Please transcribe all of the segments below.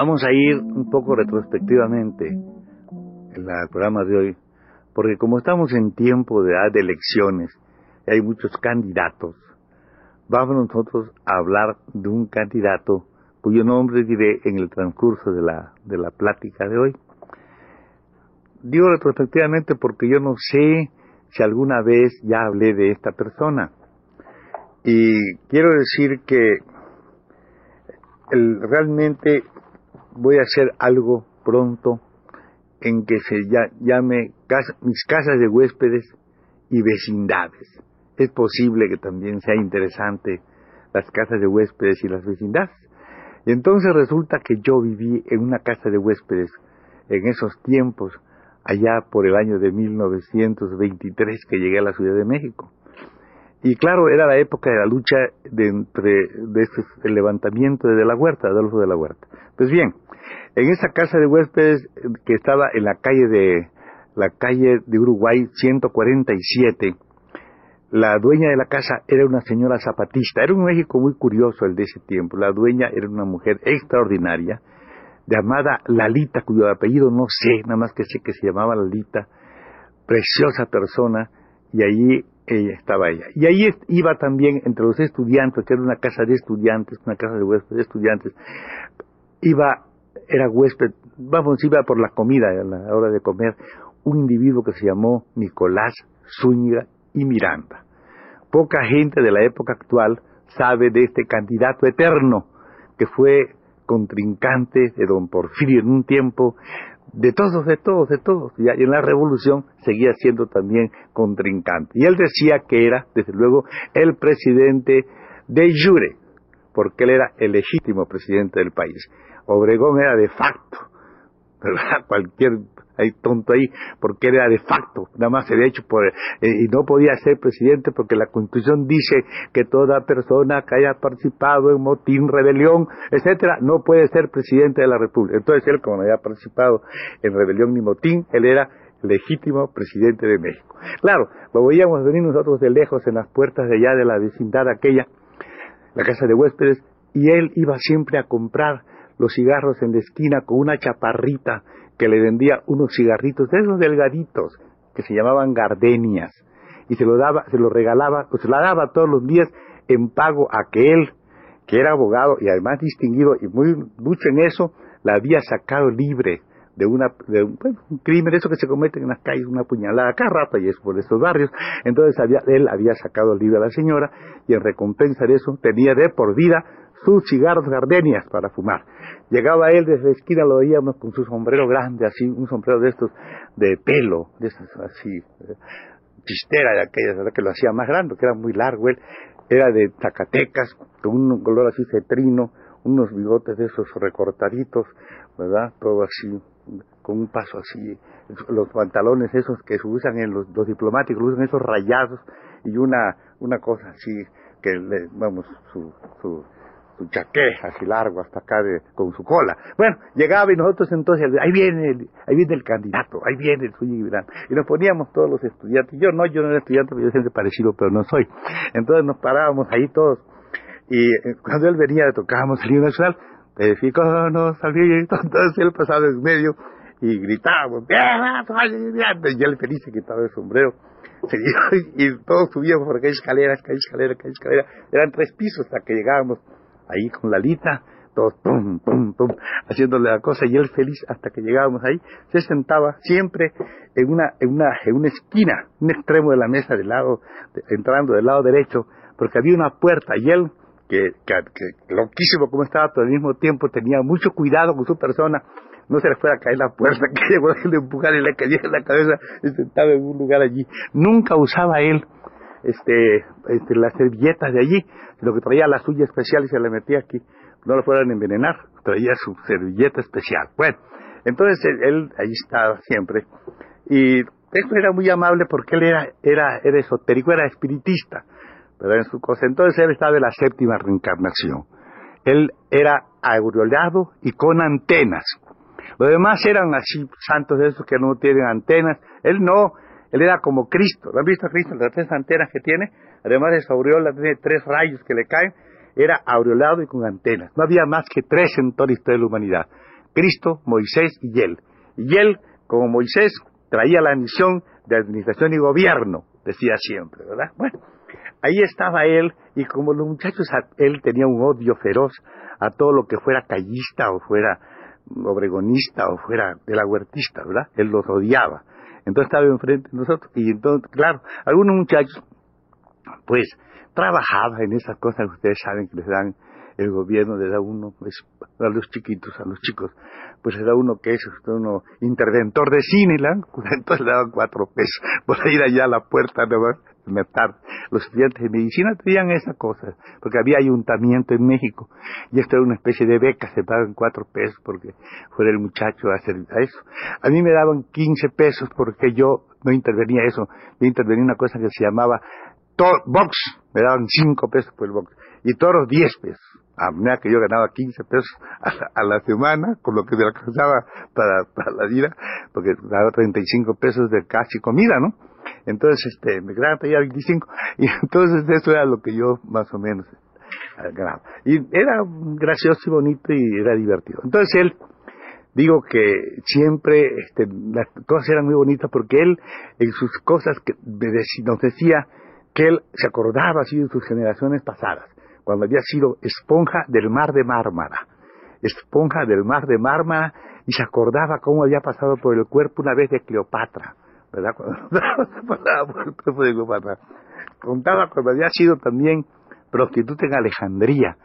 Vamos a ir un poco retrospectivamente en el programa de hoy, porque como estamos en tiempo de, de elecciones, y hay muchos candidatos, vamos nosotros a hablar de un candidato cuyo nombre diré en el transcurso de la, de la plática de hoy. Digo retrospectivamente porque yo no sé si alguna vez ya hablé de esta persona. Y quiero decir que el, realmente voy a hacer algo pronto en que se llame mis casas de huéspedes y vecindades. Es posible que también sea interesante las casas de huéspedes y las vecindades. Y entonces resulta que yo viví en una casa de huéspedes en esos tiempos, allá por el año de 1923 que llegué a la Ciudad de México. Y claro, era la época de la lucha de entre de este, el levantamiento de, de la Huerta, Adolfo de la Huerta. Pues bien, en esa casa de huéspedes que estaba en la calle de la calle de Uruguay 147, la dueña de la casa era una señora zapatista. Era un México muy curioso el de ese tiempo. La dueña era una mujer extraordinaria, llamada Lalita, cuyo apellido no sé, nada más que sé que se llamaba Lalita, preciosa persona, y allí ella estaba ella. Y ahí iba también entre los estudiantes, que era una casa de estudiantes, una casa de huéspedes de estudiantes, iba, era huésped, vamos, iba por la comida, a la hora de comer, un individuo que se llamó Nicolás Zúñiga y Miranda. Poca gente de la época actual sabe de este candidato eterno que fue contrincante de don Porfirio en un tiempo, de todos, de todos, de todos. Y en la revolución seguía siendo también contrincante. Y él decía que era, desde luego, el presidente de jure, porque él era el legítimo presidente del país. Obregón era de facto, ¿verdad? Cualquier hay tonto ahí, porque era de facto, nada más era hecho por, eh, y no podía ser presidente porque la Constitución dice que toda persona que haya participado en motín, rebelión, etcétera, no puede ser presidente de la República. Entonces él, como no había participado en rebelión ni motín, él era legítimo presidente de México. Claro, lo veíamos venir nosotros de lejos en las puertas de allá de la vecindad aquella, la casa de huéspedes, y él iba siempre a comprar los cigarros en la esquina con una chaparrita que le vendía unos cigarritos de esos delgaditos que se llamaban gardenias y se lo daba, se lo regalaba, pues se la daba todos los días en pago a que él, que era abogado y además distinguido y muy mucho en eso, la había sacado libre de una de un, crimen, eso que se comete en las calles, una puñalada cada rato y es por esos barrios. Entonces había, él había sacado libre a la señora y en recompensa de eso tenía de por vida sus cigarros gardenias para fumar. Llegaba él desde la esquina, lo veíamos con su sombrero grande, así, un sombrero de estos de pelo, de estos así, chistera de aquellas, ¿verdad? que lo hacía más grande, que era muy largo él, era de Zacatecas, con un color así cetrino, unos bigotes de esos recortaditos, ¿verdad? Todo así, con un paso así, los pantalones esos que se usan en los, diplomáticos, usan esos rayados y una, una cosa así, que le, vamos, su, su su así largo hasta acá de, con su cola. Bueno, llegaba y nosotros entonces, ahí viene el, ahí viene el candidato, ahí viene el suyo y nos poníamos todos los estudiantes. Yo no, yo no era estudiante, yo siempre parecido, pero no soy. Entonces nos parábamos ahí todos y eh, cuando él venía tocábamos el himno nacional, no salía entonces él pasaba en medio y gritábamos, y él feliz se quitaba el sombrero y todos subíamos por aquella escalera, aquella escalera, aquella escalera, eran tres pisos hasta que llegábamos ahí con la lita, todos pum, pum, pum, haciéndole la cosa y él feliz hasta que llegábamos ahí, se sentaba siempre en una, en una, en una esquina, un extremo de la mesa del lado, entrando del lado derecho, porque había una puerta y él que, que, loquísimo como estaba, pero al mismo tiempo tenía mucho cuidado con su persona, no se le fuera a caer la puerta, que llegó a empujar y le caía en la cabeza y sentaba en un lugar allí. Nunca usaba él este, este, las servilletas de allí, sino que traía la suya especial y se la metía aquí, no lo fueran a envenenar, traía su servilleta especial. Bueno, entonces él, allí estaba siempre, y esto era muy amable porque él era, era, era esotérico, era espiritista, pero en su cosa. Entonces él estaba de la séptima reencarnación. Él era aureolado y con antenas. Los demás eran así santos de esos que no tienen antenas. Él no, él era como Cristo. ¿Lo han visto Cristo? Las tres antenas que tiene, además de su aureola, tiene tres rayos que le caen. Era aureolado y con antenas. No había más que tres en toda la historia de la humanidad. Cristo, Moisés y él. Y él, como Moisés, traía la misión de administración y gobierno, decía siempre, ¿verdad? Bueno, ahí estaba él y como los muchachos, él tenía un odio feroz a todo lo que fuera callista o fuera obregonista o fuera de la huertista, ¿verdad? Él los odiaba. Entonces estaba enfrente de nosotros y entonces, claro, algunos muchachos, pues, trabajaban en esas cosas que ustedes saben que les dan el gobierno le da uno pues, a los chiquitos, a los chicos, pues le da uno que es uno interventor de cine, entonces le daban cuatro pesos por ir allá a la puerta de Los estudiantes de medicina tenían esa cosa, porque había ayuntamiento en México, y esto era una especie de beca, se pagan cuatro pesos porque fuera el muchacho a hacer eso. A mí me daban quince pesos porque yo no intervenía eso, yo intervenía una cosa que se llamaba box, me daban cinco pesos por el box, y todos diez pesos a manera que yo ganaba 15 pesos a la, semana, con lo que me alcanzaba para, para la vida, porque daba 35 pesos de casi comida, ¿no? Entonces, este, me quedaba ya 25, y entonces eso era lo que yo más o menos eh, ganaba. Y era gracioso y bonito y era divertido. Entonces él, digo que siempre este, las cosas eran muy bonitas porque él, en sus cosas, que nos decía que él se acordaba así de sus generaciones pasadas cuando había sido esponja del mar de Mármara, esponja del mar de Mármara, y se acordaba cómo había pasado por el cuerpo una vez de Cleopatra, ¿verdad? Cuando por el cuerpo de Cleopatra. Contaba cuando había sido también prostituta en Alejandría,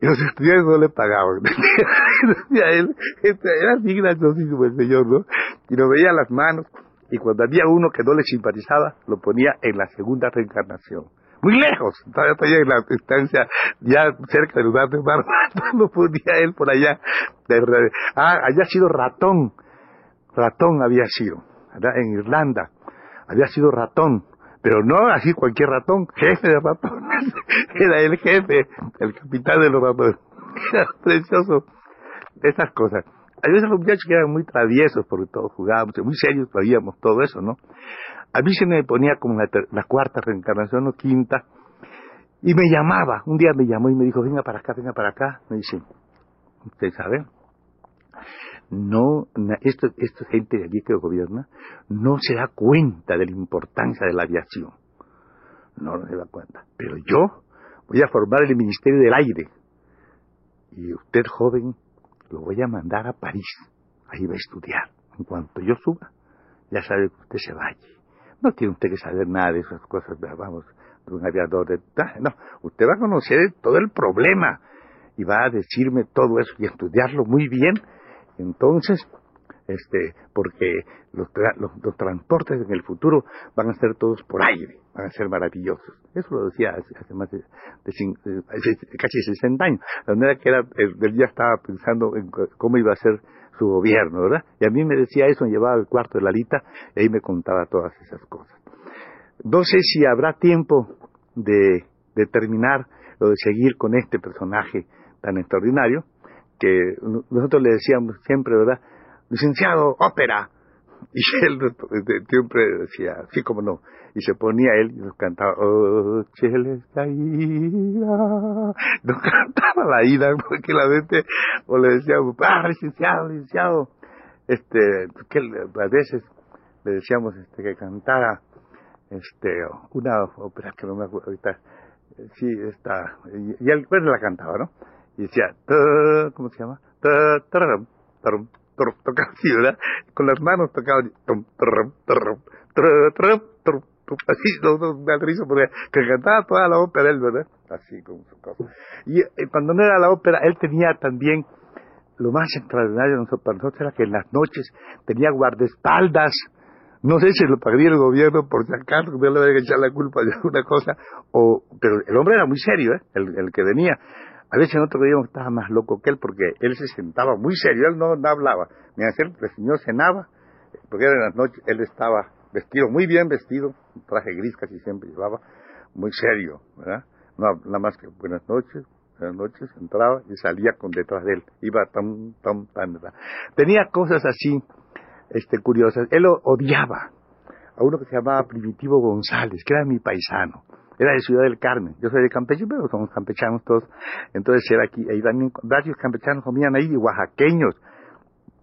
y los estudiantes no le pagaban. Este, era así graciosísimo el señor, ¿no? Y lo veía las manos, y cuando había uno que no le simpatizaba, lo ponía en la segunda reencarnación muy lejos, todavía estoy en la distancia, ya cerca del lugar de Mar, no podía él por allá. Ah, había sido ratón, ratón había sido, ¿verdad? en Irlanda, había sido ratón, pero no así cualquier ratón, jefe de ratones, era el jefe, el capitán de los ratones, precioso, esas cosas. A veces los muchachos que eran muy traviesos, porque todos jugábamos, muy serios, sabíamos todo eso, ¿no? A mí se me ponía como la, cuarta reencarnación o quinta, y me llamaba, un día me llamó y me dijo, venga para acá, venga para acá. Me dice, usted sabe, no, esto, esta gente de allí que gobierna no se da cuenta de la importancia de la aviación. No, no se da cuenta. Pero yo voy a formar el Ministerio del Aire. Y usted, joven, lo voy a mandar a París. Ahí va a estudiar. En cuanto yo suba, ya sabe que usted se vaya. No tiene usted que saber nada de esas cosas, vamos, de un aviador de... No, usted va a conocer todo el problema y va a decirme todo eso y estudiarlo muy bien. Entonces, este, porque los, los, transportes en el futuro van a ser todos por aire, van a ser maravillosos. Eso lo decía hace, más de, casi 60 años. La manera que él ya estaba pensando en cómo iba a ser su gobierno, ¿verdad? Y a mí me decía eso, me llevaba al cuarto de Lalita y ahí me contaba todas esas cosas. No sé si habrá tiempo de, de terminar o de seguir con este personaje tan extraordinario que nosotros le decíamos siempre, ¿verdad? Licenciado, ópera, y él siempre decía, sí, como no. Y se ponía él y nos cantaba, oh, la ira. Nos cantaba la ira, porque la mente, o le decíamos, ah, licenciado, licenciado. Este, que a veces le decíamos este, que cantara este, una ópera que no me acuerdo ahorita. Sí, esta, y, él, pues la cantaba, ¿no? Y decía, ¿cómo se llama? Tocaba así, ¿verdad? Con las manos tocaba así, no, no, me porque que cantaba toda la ópera él, ¿verdad? Así como su cosa. Y eh, cuando no era la ópera, él tenía también, lo más extraordinario para nosotros era que en las noches tenía guardaespaldas, no sé si lo pagaría el gobierno por si acaso, no le voy a echar la culpa de alguna cosa, o, pero el hombre era muy serio, ¿eh? el, el que venía. A veces nosotros veíamos que estaba más loco que él porque él se sentaba muy serio, él no, no hablaba. Mientras el señor cenaba, porque era en las noches, él estaba vestido, muy bien vestido, un traje gris casi siempre llevaba, muy serio, ¿verdad? No, nada más que buenas noches, buenas noches, entraba y salía con detrás de él, iba tan, tan, tan, Tenía cosas así, este, curiosas. Él odiaba a uno que se llamaba Primitivo González, que era mi paisano. Era de Ciudad del Carmen. Yo soy de Campeche, pero somos campechanos todos. Entonces era aquí, ahí también varios campechanos comían ahí, oaxaqueños,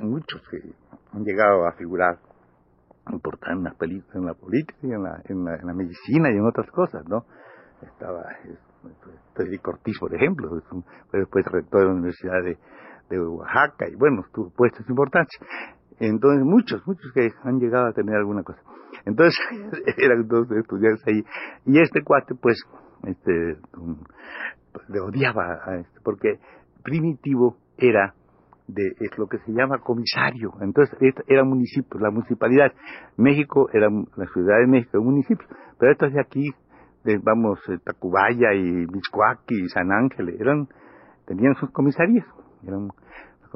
muchos que han llegado a figurar importante en, las en la política y en la, en la, medicina y en otras cosas, ¿no? Estaba Federico Ortiz, por ejemplo, fue después rector de la Universidad de, de Oaxaca y bueno, tuvo puestos importantes. Entonces, muchos, muchos que han llegado a tener alguna cosa. Entonces, eran dos estudiantes ahí. Y este cuate, pues, este, pues, le odiaba a este, porque Primitivo era de es lo que se llama comisario. Entonces, era municipio, la municipalidad. México era la ciudad de México, un municipio. Pero estos de aquí, de, vamos, eh, Tacubaya y Miscuac y San Ángel, eran, tenían sus comisarías. Eran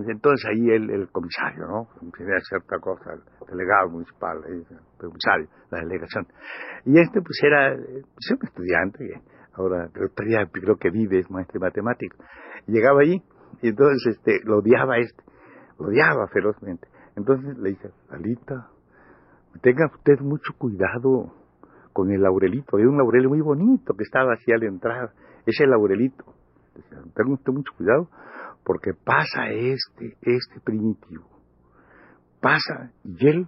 entonces ahí el, el comisario, ¿no? Quería cierta cosa, el delegado municipal, el comisario, la delegación. Y este pues era, pues, un estudiante, ahora creo, creo que vive, es maestro de matemáticas. Llegaba allí y entonces este, lo odiaba este, lo odiaba ferozmente. Entonces le dice, Alita, tenga usted mucho cuidado con el laurelito. Había un laurel muy bonito que estaba así al entrar. Ese laurelito. tenga usted mucho cuidado porque pasa este, este primitivo, pasa y él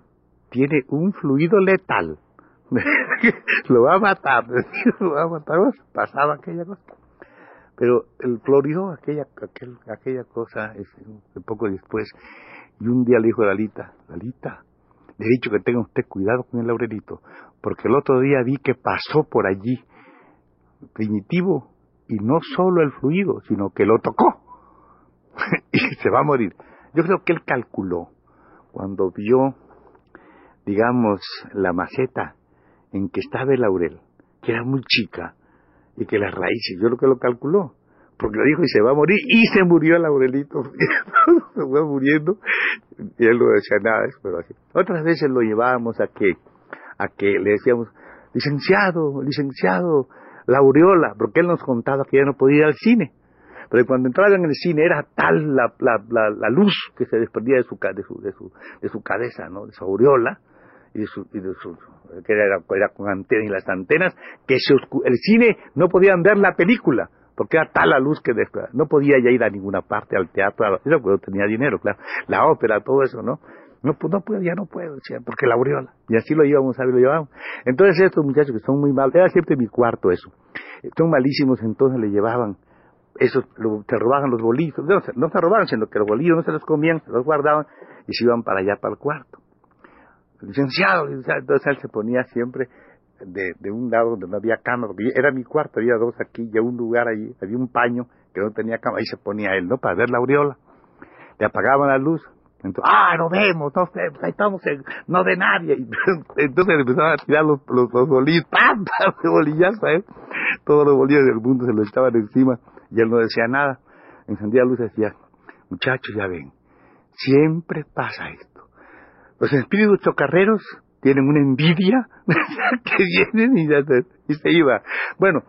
tiene un fluido letal, lo va a matar, lo va a matar, pasaba aquella cosa. Pero el floridó aquella, aquel, aquella cosa un poco después, y un día le dijo a Lalita, Lalita, le he dicho que tenga usted cuidado con el laurelito, porque el otro día vi que pasó por allí primitivo, y no solo el fluido, sino que lo tocó. y se va a morir. Yo creo que él calculó cuando vio, digamos, la maceta en que estaba el laurel, que era muy chica, y que las raíces, yo creo que lo calculó, porque lo dijo y se va a morir, y se murió el laurelito, se fue muriendo, y él no decía nada, pero así. Otras veces lo llevábamos a que, a que le decíamos, licenciado, licenciado, la porque él nos contaba que ya no podía ir al cine pero cuando entraba en el cine era tal la, luz que se desprendía de su, de su, de su, cabeza, ¿no? de su aureola, y de su, y de su que era, con antenas y las antenas, que se el cine no podían ver la película, porque era tal la luz que no podía ya ir a ninguna parte, al teatro, eso no tenía dinero, claro, la ópera, todo eso, ¿no? No, pues no puedo, ya no puedo, decía, porque la aureola. Y así lo íbamos a ver, lo llevábamos. Entonces estos muchachos que son muy malos, era siempre mi cuarto eso. Son malísimos, entonces le llevaban esos se robaban los bolillos, no, se robaban, sino que los bolillos no se los comían, se los guardaban y se iban para allá, para el cuarto. Licenciado, entonces él se ponía siempre de, de un lado donde no había cama, era mi cuarto, había dos aquí y un lugar allí, había un paño que no tenía cama, ahí se ponía él, ¿no? Para ver la aureola. Le apagaban la luz, entonces, ah, no vemos, no vemos, ahí estamos, no de nadie. entonces empezaban a tirar los, los, los bolillos, ¡pam! bolillas. Todos los bolillos del mundo se lo echaban encima y él no decía nada. Encendía luz y decía, muchachos, ya ven, siempre pasa esto. Los espíritus chocarreros tienen una envidia que vienen y, y se iba. Bueno,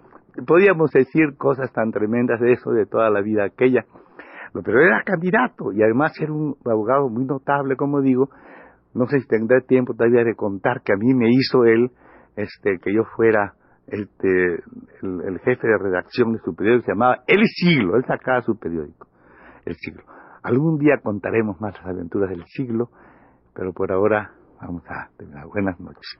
podíamos decir cosas tan tremendas de eso, de toda la vida aquella. Pero era candidato y además era un abogado muy notable, como digo. No sé si tendré tiempo todavía de contar que a mí me hizo él este, que yo fuera este, el, jefe de redacción de su periódico se llamaba El Siglo, él sacaba su periódico, El Siglo. Algún día contaremos más las aventuras del siglo, pero por ahora vamos a terminar. Buenas noches.